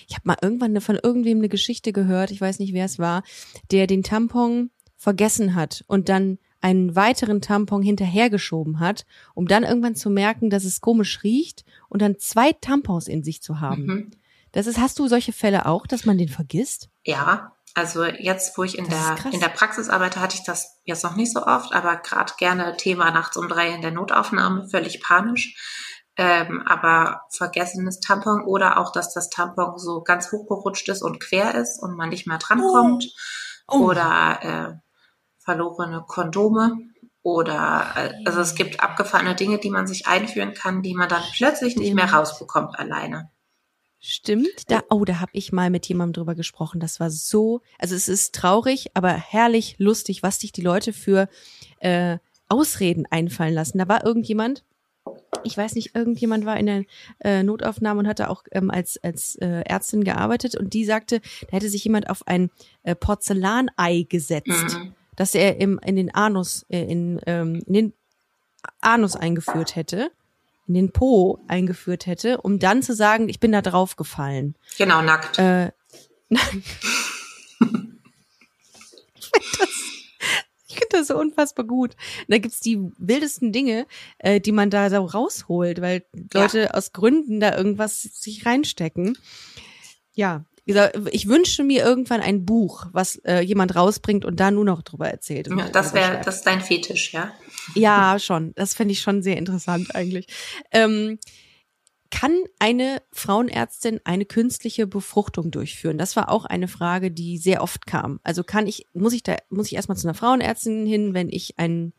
Ich habe mal irgendwann von irgendwem eine Geschichte gehört, ich weiß nicht, wer es war, der den Tampon vergessen hat und dann einen weiteren Tampon hinterhergeschoben hat, um dann irgendwann zu merken, dass es komisch riecht und dann zwei Tampons in sich zu haben. Mhm. Das ist, hast du solche Fälle auch, dass man den vergisst? Ja, also jetzt, wo ich in der in der Praxis arbeite, hatte ich das jetzt noch nicht so oft, aber gerade gerne Thema nachts um drei in der Notaufnahme, völlig panisch. Ähm, aber vergessenes Tampon oder auch, dass das Tampon so ganz hochgerutscht ist und quer ist und man nicht mehr drankommt. Oh. Oh. Oder äh, verlorene Kondome oder also es gibt abgefahrene Dinge, die man sich einführen kann, die man dann plötzlich nicht mehr rausbekommt alleine. Stimmt, da oh, da habe ich mal mit jemandem drüber gesprochen. Das war so, also es ist traurig, aber herrlich lustig, was sich die Leute für äh, Ausreden einfallen lassen. Da war irgendjemand, ich weiß nicht, irgendjemand war in der äh, Notaufnahme und hatte auch ähm, als, als äh, Ärztin gearbeitet und die sagte, da hätte sich jemand auf ein äh, Porzellanei gesetzt, mhm. Dass er im, in den Anus, äh, in, ähm, in den Anus eingeführt hätte, in den Po eingeführt hätte, um dann zu sagen, ich bin da drauf gefallen. Genau, nackt. Äh, ich finde das ich finde das so unfassbar gut. Und da gibt's die wildesten Dinge, äh, die man da so rausholt, weil Leute ja. aus Gründen da irgendwas sich reinstecken. Ja, ich wünsche mir irgendwann ein Buch, was äh, jemand rausbringt und da nur noch drüber erzählt. Ja, das wäre, das ist dein Fetisch, ja? Ja, schon. Das fände ich schon sehr interessant eigentlich. Ähm, kann eine Frauenärztin eine künstliche Befruchtung durchführen? Das war auch eine Frage, die sehr oft kam. Also kann ich, muss ich da, muss ich erstmal zu einer Frauenärztin hin, wenn ich ein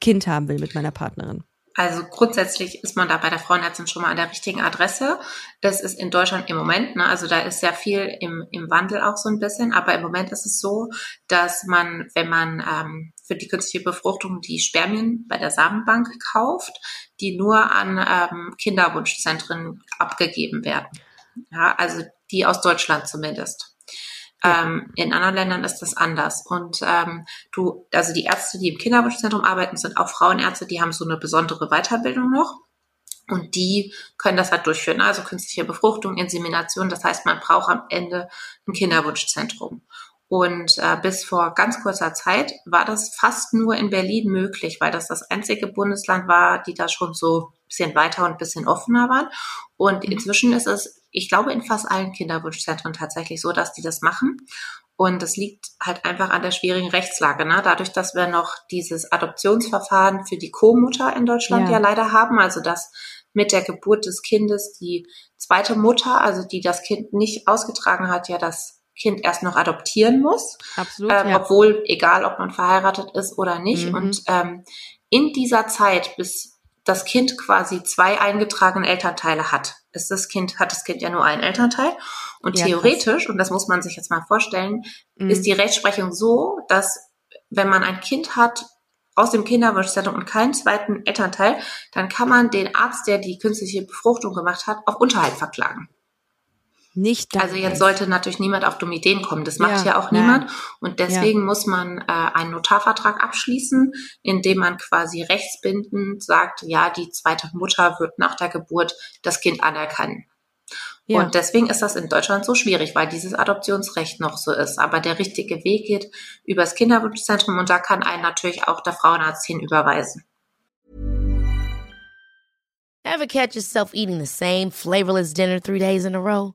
Kind haben will mit meiner Partnerin? Also grundsätzlich ist man da bei der Frauenärztin schon mal an der richtigen Adresse. Das ist in Deutschland im Moment, ne, also da ist sehr viel im, im Wandel auch so ein bisschen, aber im Moment ist es so, dass man, wenn man ähm, für die künstliche Befruchtung die Spermien bei der Samenbank kauft, die nur an ähm, Kinderwunschzentren abgegeben werden. Ja, also die aus Deutschland zumindest. Ähm, in anderen Ländern ist das anders. Und ähm, du, also die Ärzte, die im Kinderwunschzentrum arbeiten, sind auch Frauenärzte, die haben so eine besondere Weiterbildung noch. Und die können das halt durchführen. Also künstliche Befruchtung, Insemination. Das heißt, man braucht am Ende ein Kinderwunschzentrum. Und äh, bis vor ganz kurzer Zeit war das fast nur in Berlin möglich, weil das das einzige Bundesland war, die da schon so ein bisschen weiter und ein bisschen offener waren. Und mhm. inzwischen ist es, ich glaube, in fast allen Kinderwunschzentren tatsächlich so, dass die das machen. Und das liegt halt einfach an der schwierigen Rechtslage. Ne? Dadurch, dass wir noch dieses Adoptionsverfahren für die Co-Mutter in Deutschland ja. ja leider haben, also dass mit der Geburt des Kindes die zweite Mutter, also die das Kind nicht ausgetragen hat, ja das Kind erst noch adoptieren muss. Absolut. Ähm, ja. Obwohl, egal ob man verheiratet ist oder nicht. Mhm. Und ähm, in dieser Zeit, bis das Kind quasi zwei eingetragene Elternteile hat, ist das Kind, hat das Kind ja nur einen Elternteil. Und ja, theoretisch, krass. und das muss man sich jetzt mal vorstellen, mhm. ist die Rechtsprechung so, dass wenn man ein Kind hat aus dem Kinderwunschzentrum und keinen zweiten Elternteil, dann kann man den Arzt, der die künstliche Befruchtung gemacht hat, auf Unterhalt verklagen. Nicht also jetzt sollte natürlich niemand auf dumme Ideen kommen. Das macht ja, ja auch niemand. Und deswegen ja. muss man äh, einen Notarvertrag abschließen, in dem man quasi rechtsbindend sagt, ja, die zweite Mutter wird nach der Geburt das Kind anerkennen. Ja. Und deswegen ist das in Deutschland so schwierig, weil dieses Adoptionsrecht noch so ist. Aber der richtige Weg geht übers Kinderwunschzentrum und da kann einen natürlich auch der Frauenarzt hinüberweisen. Ever catch yourself eating the same flavorless dinner three days in a row?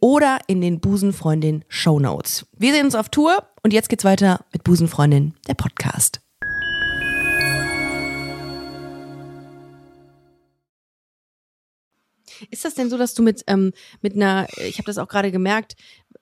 oder in den Busenfreundin Show Notes. Wir sehen uns auf Tour und jetzt geht's weiter mit Busenfreundin, der Podcast. Ist das denn so, dass du mit, ähm, mit einer, ich habe das auch gerade gemerkt,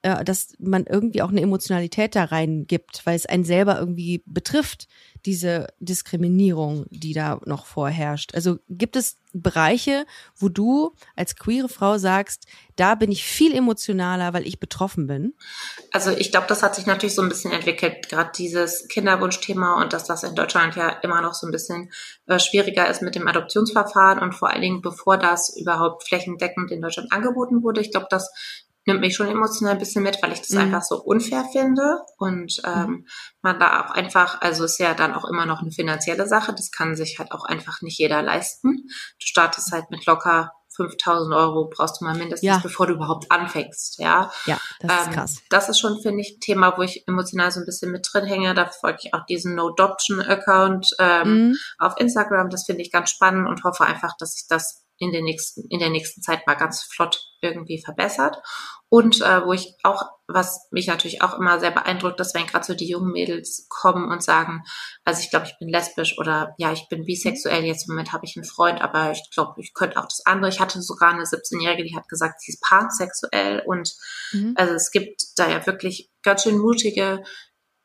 äh, dass man irgendwie auch eine Emotionalität da rein gibt, weil es einen selber irgendwie betrifft, diese Diskriminierung, die da noch vorherrscht. Also gibt es Bereiche, wo du als queere Frau sagst, da bin ich viel emotionaler, weil ich betroffen bin? Also ich glaube, das hat sich natürlich so ein bisschen entwickelt, gerade dieses Kinderwunschthema und dass das in Deutschland ja immer noch so ein bisschen äh, schwieriger ist mit dem Adoptionsverfahren und vor allen Dingen, bevor das überhaupt flächendeckend in Deutschland angeboten wurde. Ich glaube, das nimmt mich schon emotional ein bisschen mit, weil ich das mhm. einfach so unfair finde und mhm. ähm, man da auch einfach, also ist ja dann auch immer noch eine finanzielle Sache, das kann sich halt auch einfach nicht jeder leisten. Du startest halt mit locker 5000 Euro brauchst du mal mindestens, ja. bevor du überhaupt anfängst, ja. Ja, das ist ähm, krass. Das ist schon, finde ich, ein Thema, wo ich emotional so ein bisschen mit drin hänge. Da folge ich auch diesen No-Adoption-Account ähm, mhm. auf Instagram. Das finde ich ganz spannend und hoffe einfach, dass ich das in der nächsten, in der nächsten Zeit mal ganz flott irgendwie verbessert. Und äh, wo ich auch, was mich natürlich auch immer sehr beeindruckt, dass wenn gerade so die jungen Mädels kommen und sagen, also ich glaube, ich bin lesbisch oder ja, ich bin bisexuell, jetzt im Moment habe ich einen Freund, aber ich glaube, ich könnte auch das andere. Ich hatte sogar eine 17-Jährige, die hat gesagt, sie ist pansexuell und mhm. also es gibt da ja wirklich ganz schön mutige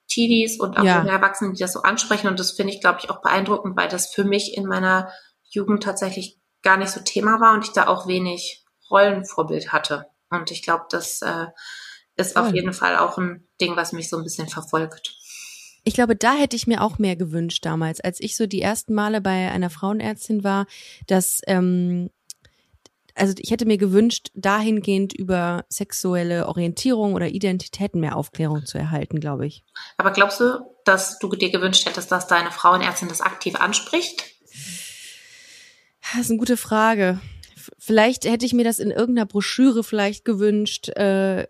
Teenies und auch ja. Erwachsene, die das so ansprechen und das finde ich, glaube ich, auch beeindruckend, weil das für mich in meiner Jugend tatsächlich gar nicht so Thema war und ich da auch wenig Rollenvorbild hatte. Und ich glaube, das äh, ist Voll. auf jeden Fall auch ein Ding, was mich so ein bisschen verfolgt. Ich glaube, da hätte ich mir auch mehr gewünscht damals, als ich so die ersten Male bei einer Frauenärztin war, dass ähm, also ich hätte mir gewünscht, dahingehend über sexuelle Orientierung oder Identitäten mehr Aufklärung zu erhalten, glaube ich. Aber glaubst du, dass du dir gewünscht hättest, dass deine Frauenärztin das aktiv anspricht? Das ist eine gute Frage. Vielleicht hätte ich mir das in irgendeiner Broschüre vielleicht gewünscht, äh,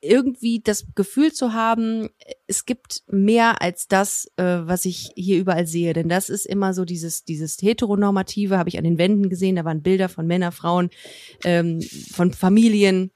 irgendwie das Gefühl zu haben, es gibt mehr als das, äh, was ich hier überall sehe. Denn das ist immer so dieses, dieses heteronormative, habe ich an den Wänden gesehen, da waren Bilder von Männern, Frauen, ähm, von Familien.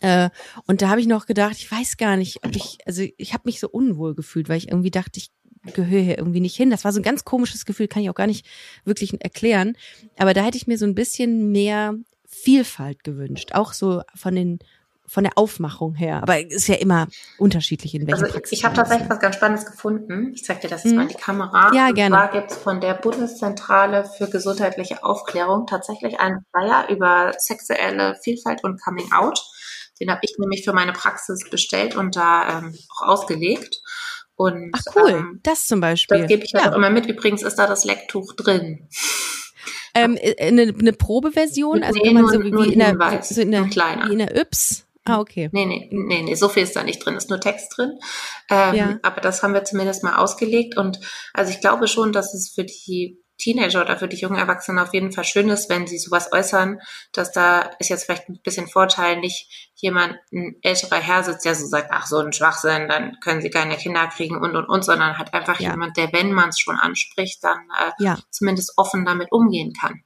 Äh, und da habe ich noch gedacht, ich weiß gar nicht, ob ich, also ich habe mich so unwohl gefühlt, weil ich irgendwie dachte, ich gehöre hier irgendwie nicht hin. Das war so ein ganz komisches Gefühl, kann ich auch gar nicht wirklich erklären. Aber da hätte ich mir so ein bisschen mehr Vielfalt gewünscht, auch so von den von der Aufmachung her. Aber es ist ja immer unterschiedlich in welchen Also Praxis ich habe tatsächlich was ganz Spannendes gefunden. Ich zeig dir das jetzt hm. mal in die Kamera. Ja, gerne. Und zwar gibt es von der Bundeszentrale für gesundheitliche Aufklärung tatsächlich einen Flyer über sexuelle Vielfalt und Coming Out. Den habe ich nämlich für meine Praxis bestellt und da ähm, auch ausgelegt. Und, Ach cool, ähm, das zum Beispiel. Das gebe ich halt ja. auch immer mit. Übrigens ist da das Lecktuch drin. Ähm, äh, eine, eine Probeversion, also nee, man so wie, wie in der, so in der, wie in der Yps. Ah, okay. Nee, nee, nee, nee, so viel ist da nicht drin, ist nur Text drin. Ähm, ja. Aber das haben wir zumindest mal ausgelegt. Und also ich glaube schon, dass es für die Teenager oder für die jungen Erwachsenen auf jeden Fall schön ist, wenn sie sowas äußern, dass da ist jetzt vielleicht ein bisschen Vorteil, nicht jemand, ein älterer Herr sitzt, der so sagt, ach so ein Schwachsinn, dann können sie keine Kinder kriegen und und und, sondern halt einfach ja. jemand, der, wenn man es schon anspricht, dann äh, ja. zumindest offen damit umgehen kann.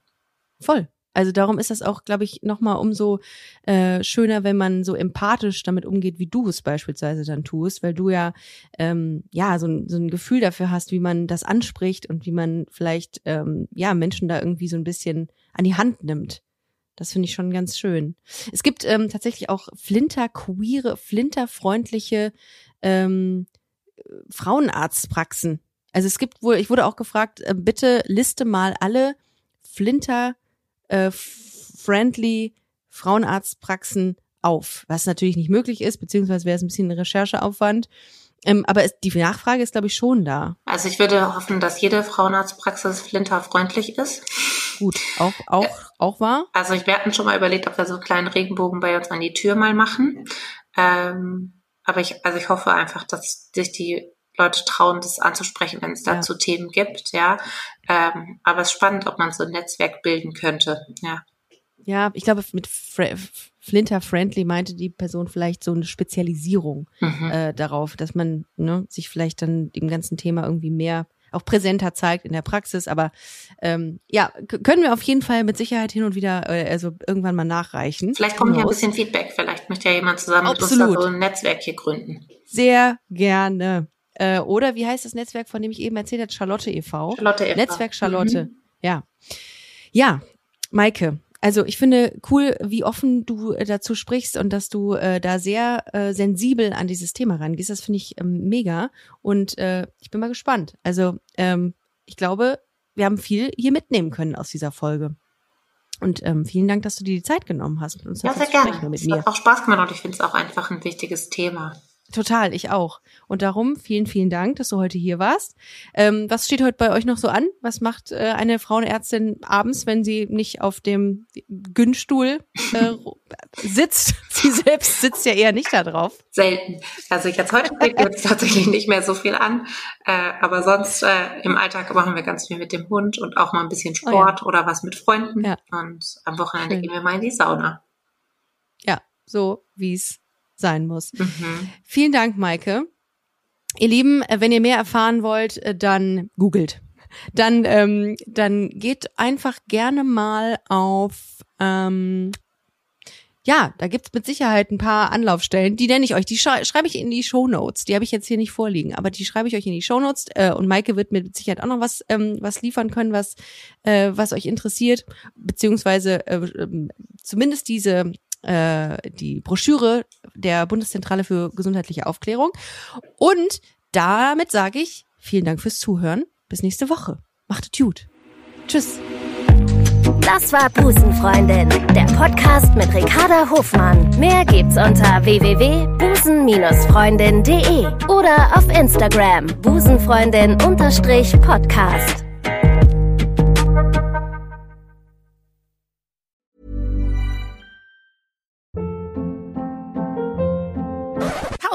Voll. Also darum ist das auch, glaube ich, nochmal umso äh, schöner, wenn man so empathisch damit umgeht, wie du es beispielsweise dann tust, weil du ja ähm, ja so ein, so ein Gefühl dafür hast, wie man das anspricht und wie man vielleicht ähm, ja Menschen da irgendwie so ein bisschen an die Hand nimmt. Das finde ich schon ganz schön. Es gibt ähm, tatsächlich auch flinter-queere, flinterfreundliche ähm, Frauenarztpraxen. Also es gibt wohl, ich wurde auch gefragt, äh, bitte liste mal alle Flinter äh, friendly Frauenarztpraxen auf, was natürlich nicht möglich ist, beziehungsweise wäre es ein bisschen ein Rechercheaufwand. Ähm, aber es, die Nachfrage ist, glaube ich, schon da. Also ich würde hoffen, dass jede Frauenarztpraxis flinterfreundlich ist. Gut, auch, auch, äh, auch wahr. Also ich, wir hatten schon mal überlegt, ob wir so einen kleinen Regenbogen bei uns an die Tür mal machen. Ähm, aber ich, also ich hoffe einfach, dass sich die Leute trauen, das anzusprechen, wenn es dazu ja. Themen gibt, ja. Ähm, aber es ist spannend, ob man so ein Netzwerk bilden könnte, ja. Ja, ich glaube, mit Fre Flinter Friendly meinte die Person vielleicht so eine Spezialisierung mhm. äh, darauf, dass man ne, sich vielleicht dann dem ganzen Thema irgendwie mehr auch präsenter zeigt in der Praxis. Aber ähm, ja, können wir auf jeden Fall mit Sicherheit hin und wieder äh, also irgendwann mal nachreichen. Vielleicht kommt ja ein bisschen Feedback. Vielleicht möchte ja jemand zusammen Absolut. mit uns da so ein Netzwerk hier gründen. Sehr gerne. Äh, oder wie heißt das Netzwerk, von dem ich eben erzählt habe? Charlotte e.V. Charlotte e.V. Netzwerk Charlotte. Mhm. Ja. Ja, Maike. Also ich finde cool, wie offen du äh, dazu sprichst und dass du äh, da sehr äh, sensibel an dieses Thema rangehst. Das finde ich ähm, mega und äh, ich bin mal gespannt. Also ähm, ich glaube, wir haben viel hier mitnehmen können aus dieser Folge. Und ähm, vielen Dank, dass du dir die Zeit genommen hast, uns ja, sehr gerne. Mit es mir. hat auch Spaß gemacht und ich finde es auch einfach ein wichtiges Thema. Total, ich auch. Und darum vielen, vielen Dank, dass du heute hier warst. Ähm, was steht heute bei euch noch so an? Was macht äh, eine Frauenärztin abends, wenn sie nicht auf dem Günststuhl äh, sitzt? Sie selbst sitzt ja eher nicht da drauf. Selten. Also jetzt heute steht jetzt tatsächlich nicht mehr so viel an. Äh, aber sonst äh, im Alltag machen wir ganz viel mit dem Hund und auch mal ein bisschen Sport oh ja. oder was mit Freunden. Ja. Und am Wochenende Schön. gehen wir mal in die Sauna. Ja, so wie es sein muss. Mhm. Vielen Dank, Maike. Ihr Lieben, äh, wenn ihr mehr erfahren wollt, äh, dann googelt. Dann, ähm, dann geht einfach gerne mal auf ähm, ja, da gibt's mit Sicherheit ein paar Anlaufstellen. Die nenne ich euch. Die schrei schreibe ich in die Show Notes. Die habe ich jetzt hier nicht vorliegen, aber die schreibe ich euch in die Show Notes. Äh, und Maike wird mit Sicherheit auch noch was, ähm, was liefern können, was, äh, was euch interessiert, beziehungsweise äh, äh, zumindest diese äh, die Broschüre der Bundeszentrale für gesundheitliche Aufklärung. Und damit sage ich vielen Dank fürs Zuhören. Bis nächste Woche. Macht es gut. Tschüss. Das war Busenfreundin, der Podcast mit Ricarda Hofmann. Mehr gibt's unter www.busen-freundin.de oder auf Instagram busenfreundin-podcast.